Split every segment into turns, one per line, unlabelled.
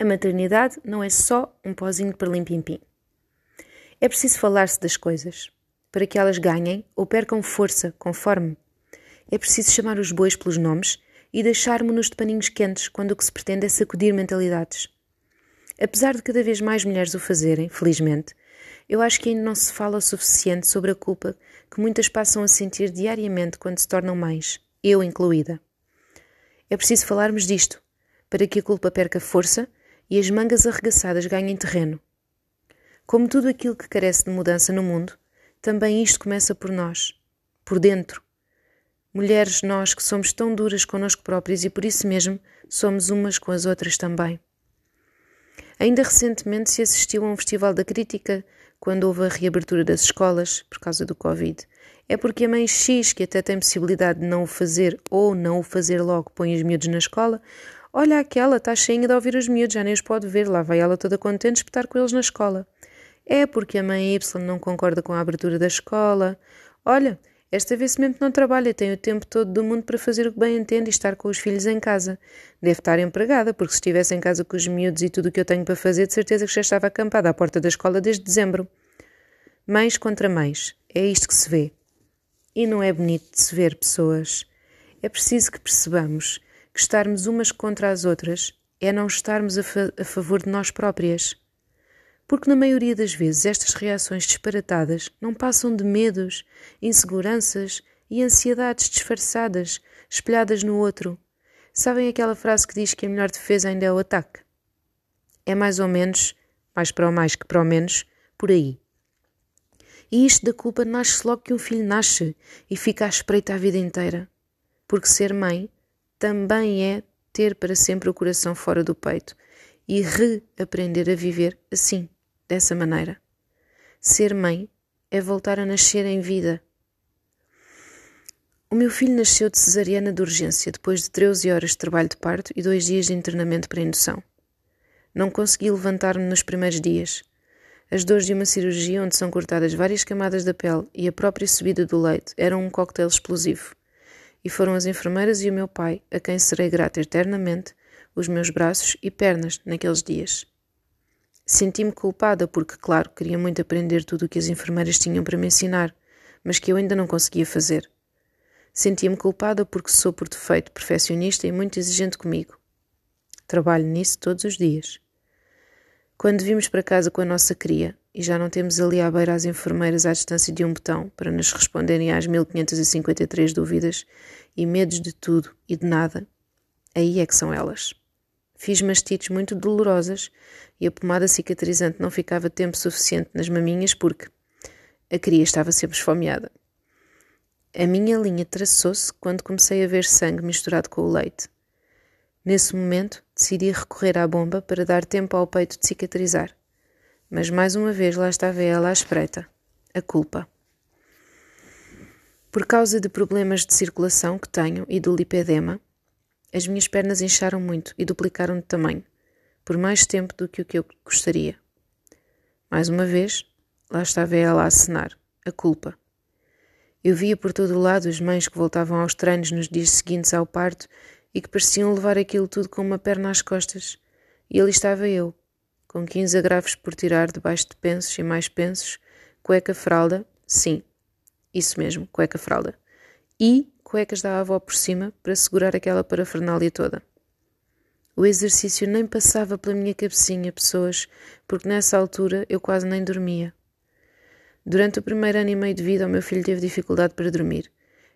A maternidade não é só um pozinho para limpimpim. É preciso falar-se das coisas, para que elas ganhem ou percam força, conforme. É preciso chamar os bois pelos nomes e deixar-mo-nos de paninhos quentes quando o que se pretende é sacudir mentalidades. Apesar de cada vez mais mulheres o fazerem, felizmente, eu acho que ainda não se fala o suficiente sobre a culpa que muitas passam a sentir diariamente quando se tornam mães, eu incluída. É preciso falarmos disto, para que a culpa perca força e as mangas arregaçadas ganhem terreno. Como tudo aquilo que carece de mudança no mundo, também isto começa por nós, por dentro. Mulheres, nós que somos tão duras connosco próprias e por isso mesmo somos umas com as outras também. Ainda recentemente se assistiu a um festival da crítica quando houve a reabertura das escolas por causa do Covid. É porque a mãe X, que até tem possibilidade de não o fazer ou não o fazer logo, põe os miúdos na escola, olha aquela, está cheinha de ouvir os miúdos, já nem os pode ver, lá vai ela toda contente espetar com eles na escola. É porque a mãe Y não concorda com a abertura da escola. Olha, esta vez mesmo não trabalha, tem o tempo todo do mundo para fazer o que bem entende e estar com os filhos em casa. Deve estar empregada, porque se estivesse em casa com os miúdos e tudo o que eu tenho para fazer, de certeza que já estava acampada à porta da escola desde dezembro. Mães contra mães. É isto que se vê. E não é bonito de se ver, pessoas. É preciso que percebamos estarmos umas contra as outras é não estarmos a, fa a favor de nós próprias porque na maioria das vezes estas reações disparatadas não passam de medos, inseguranças e ansiedades disfarçadas, espelhadas no outro. Sabem aquela frase que diz que a melhor defesa ainda é o ataque? É mais ou menos, mais para o mais que para o menos, por aí. E isto da culpa nasce logo que um filho nasce e fica à espreita a vida inteira. Porque ser mãe também é ter para sempre o coração fora do peito e reaprender a viver assim dessa maneira. Ser mãe é voltar a nascer em vida. O meu filho nasceu de cesariana de urgência depois de 13 horas de trabalho de parto e dois dias de internamento para indução. Não consegui levantar-me nos primeiros dias. As dores de uma cirurgia onde são cortadas várias camadas da pele e a própria subida do leite eram um coquetel explosivo. E foram as enfermeiras e o meu pai, a quem serei grata eternamente, os meus braços e pernas naqueles dias. Senti-me culpada porque, claro, queria muito aprender tudo o que as enfermeiras tinham para me ensinar, mas que eu ainda não conseguia fazer. Sentia-me culpada porque sou, por defeito, perfeccionista e muito exigente comigo. Trabalho nisso todos os dias. Quando vimos para casa com a nossa cria e já não temos ali à beira as enfermeiras à distância de um botão para nos responderem às 1553 dúvidas e medos de tudo e de nada, aí é que são elas. Fiz mastites muito dolorosas e a pomada cicatrizante não ficava tempo suficiente nas maminhas porque a cria estava sempre esfomeada. A minha linha traçou-se quando comecei a ver sangue misturado com o leite. Nesse momento, decidi recorrer à bomba para dar tempo ao peito de cicatrizar. Mas mais uma vez lá estava ela à espreita. A culpa. Por causa de problemas de circulação que tenho e do lipedema, as minhas pernas incharam muito e duplicaram de tamanho, por mais tempo do que o que eu gostaria. Mais uma vez, lá estava ela a acenar, a culpa. Eu via por todo o lado as mães que voltavam aos treinos nos dias seguintes ao parto e que pareciam levar aquilo tudo com uma perna às costas. E ali estava eu, com 15 agravos por tirar debaixo de pensos e mais pensos, cueca fralda, sim, isso mesmo, cueca fralda, e cuecas da avó por cima para segurar aquela parafernália toda. O exercício nem passava pela minha cabecinha, pessoas, porque nessa altura eu quase nem dormia. Durante o primeiro ano e meio de vida, o meu filho teve dificuldade para dormir,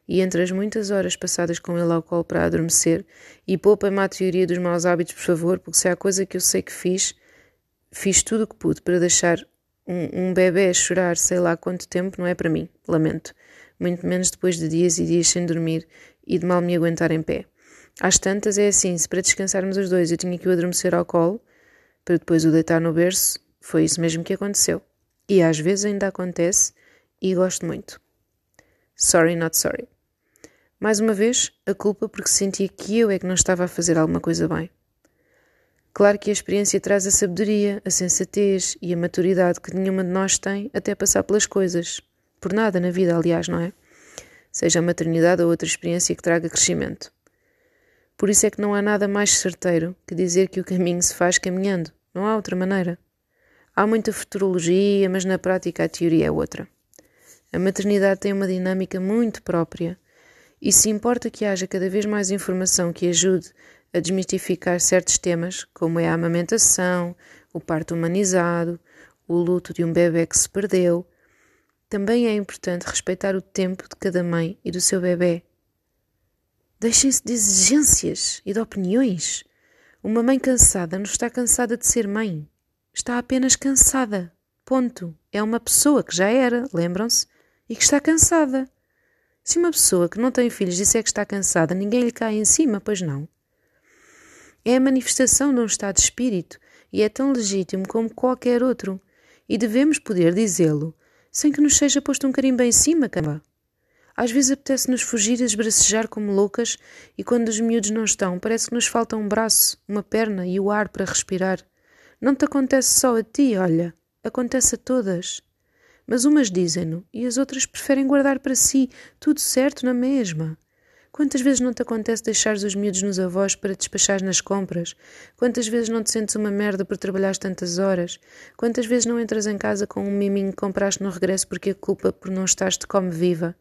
e entre as muitas horas passadas com ele ao colo para adormecer, e poupa-me a teoria dos maus hábitos, por favor, porque se há coisa que eu sei que fiz, fiz tudo o que pude para deixar um, um bebê chorar sei lá quanto tempo, não é para mim, lamento muito menos depois de dias e dias sem dormir e de mal me aguentar em pé. Às tantas é assim, se para descansarmos os dois eu tinha que o adormecer ao colo, para depois o deitar no berço, foi isso mesmo que aconteceu. E às vezes ainda acontece e gosto muito. Sorry, not sorry. Mais uma vez, a culpa porque sentia que eu é que não estava a fazer alguma coisa bem. Claro que a experiência traz a sabedoria, a sensatez e a maturidade que nenhuma de nós tem até passar pelas coisas por nada na vida, aliás, não é? Seja a maternidade ou outra experiência que traga crescimento. Por isso é que não há nada mais certeiro que dizer que o caminho se faz caminhando. Não há outra maneira. Há muita futurologia, mas na prática a teoria é outra. A maternidade tem uma dinâmica muito própria e se importa que haja cada vez mais informação que ajude a desmistificar certos temas, como é a amamentação, o parto humanizado, o luto de um bebê que se perdeu, também é importante respeitar o tempo de cada mãe e do seu bebê. Deixem-se de exigências e de opiniões. Uma mãe cansada não está cansada de ser mãe. Está apenas cansada. Ponto. É uma pessoa que já era, lembram-se, e que está cansada. Se uma pessoa que não tem filhos disser que está cansada, ninguém lhe cai em cima, pois não. É a manifestação de um estado de espírito e é tão legítimo como qualquer outro, e devemos poder dizê-lo sem que nos seja posto um carimbo em cima, cama. Às vezes apetece-nos fugir e esbracejar como loucas, e quando os miúdos não estão, parece que nos falta um braço, uma perna e o ar para respirar. Não te acontece só a ti, olha, acontece a todas. Mas umas dizem-no e as outras preferem guardar para si, tudo certo na mesma. Quantas vezes não te acontece deixares os miúdos nos avós para despachares nas compras? Quantas vezes não te sentes uma merda por trabalhares tantas horas? Quantas vezes não entras em casa com um miminho que compraste no regresso porque a culpa por não estares de come viva?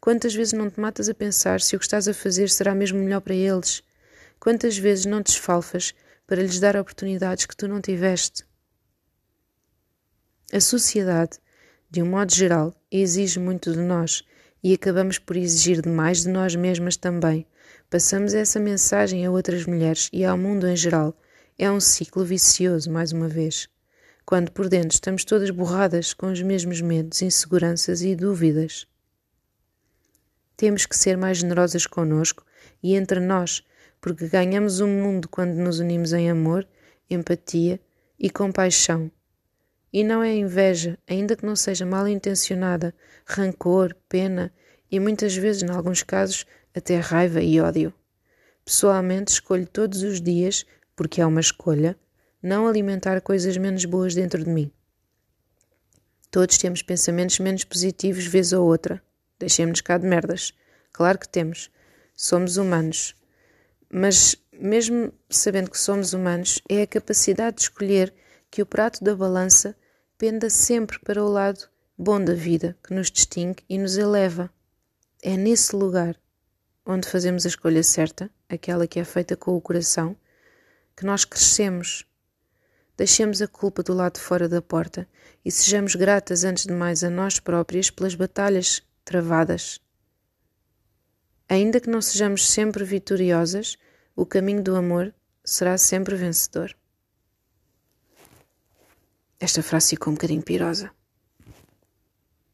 Quantas vezes não te matas a pensar se o que estás a fazer será mesmo melhor para eles? Quantas vezes não te esfalfas para lhes dar oportunidades que tu não tiveste? A sociedade de um modo geral, exige muito de nós e acabamos por exigir demais de nós mesmas também. Passamos essa mensagem a outras mulheres e ao mundo em geral. É um ciclo vicioso, mais uma vez. Quando por dentro estamos todas borradas com os mesmos medos, inseguranças e dúvidas. Temos que ser mais generosas conosco e entre nós, porque ganhamos o um mundo quando nos unimos em amor, empatia e compaixão. E não é inveja, ainda que não seja mal intencionada, rancor, pena e muitas vezes, em alguns casos, até raiva e ódio. Pessoalmente, escolho todos os dias, porque é uma escolha, não alimentar coisas menos boas dentro de mim. Todos temos pensamentos menos positivos, vez ou outra. Deixemos-nos cá de merdas. Claro que temos. Somos humanos. Mas, mesmo sabendo que somos humanos, é a capacidade de escolher que o prato da balança penda sempre para o lado bom da vida que nos distingue e nos eleva. É nesse lugar onde fazemos a escolha certa, aquela que é feita com o coração, que nós crescemos. Deixemos a culpa do lado fora da porta e sejamos gratas antes de mais a nós próprias pelas batalhas travadas. Ainda que não sejamos sempre vitoriosas, o caminho do amor será sempre vencedor. Esta frase ficou um bocadinho pirosa.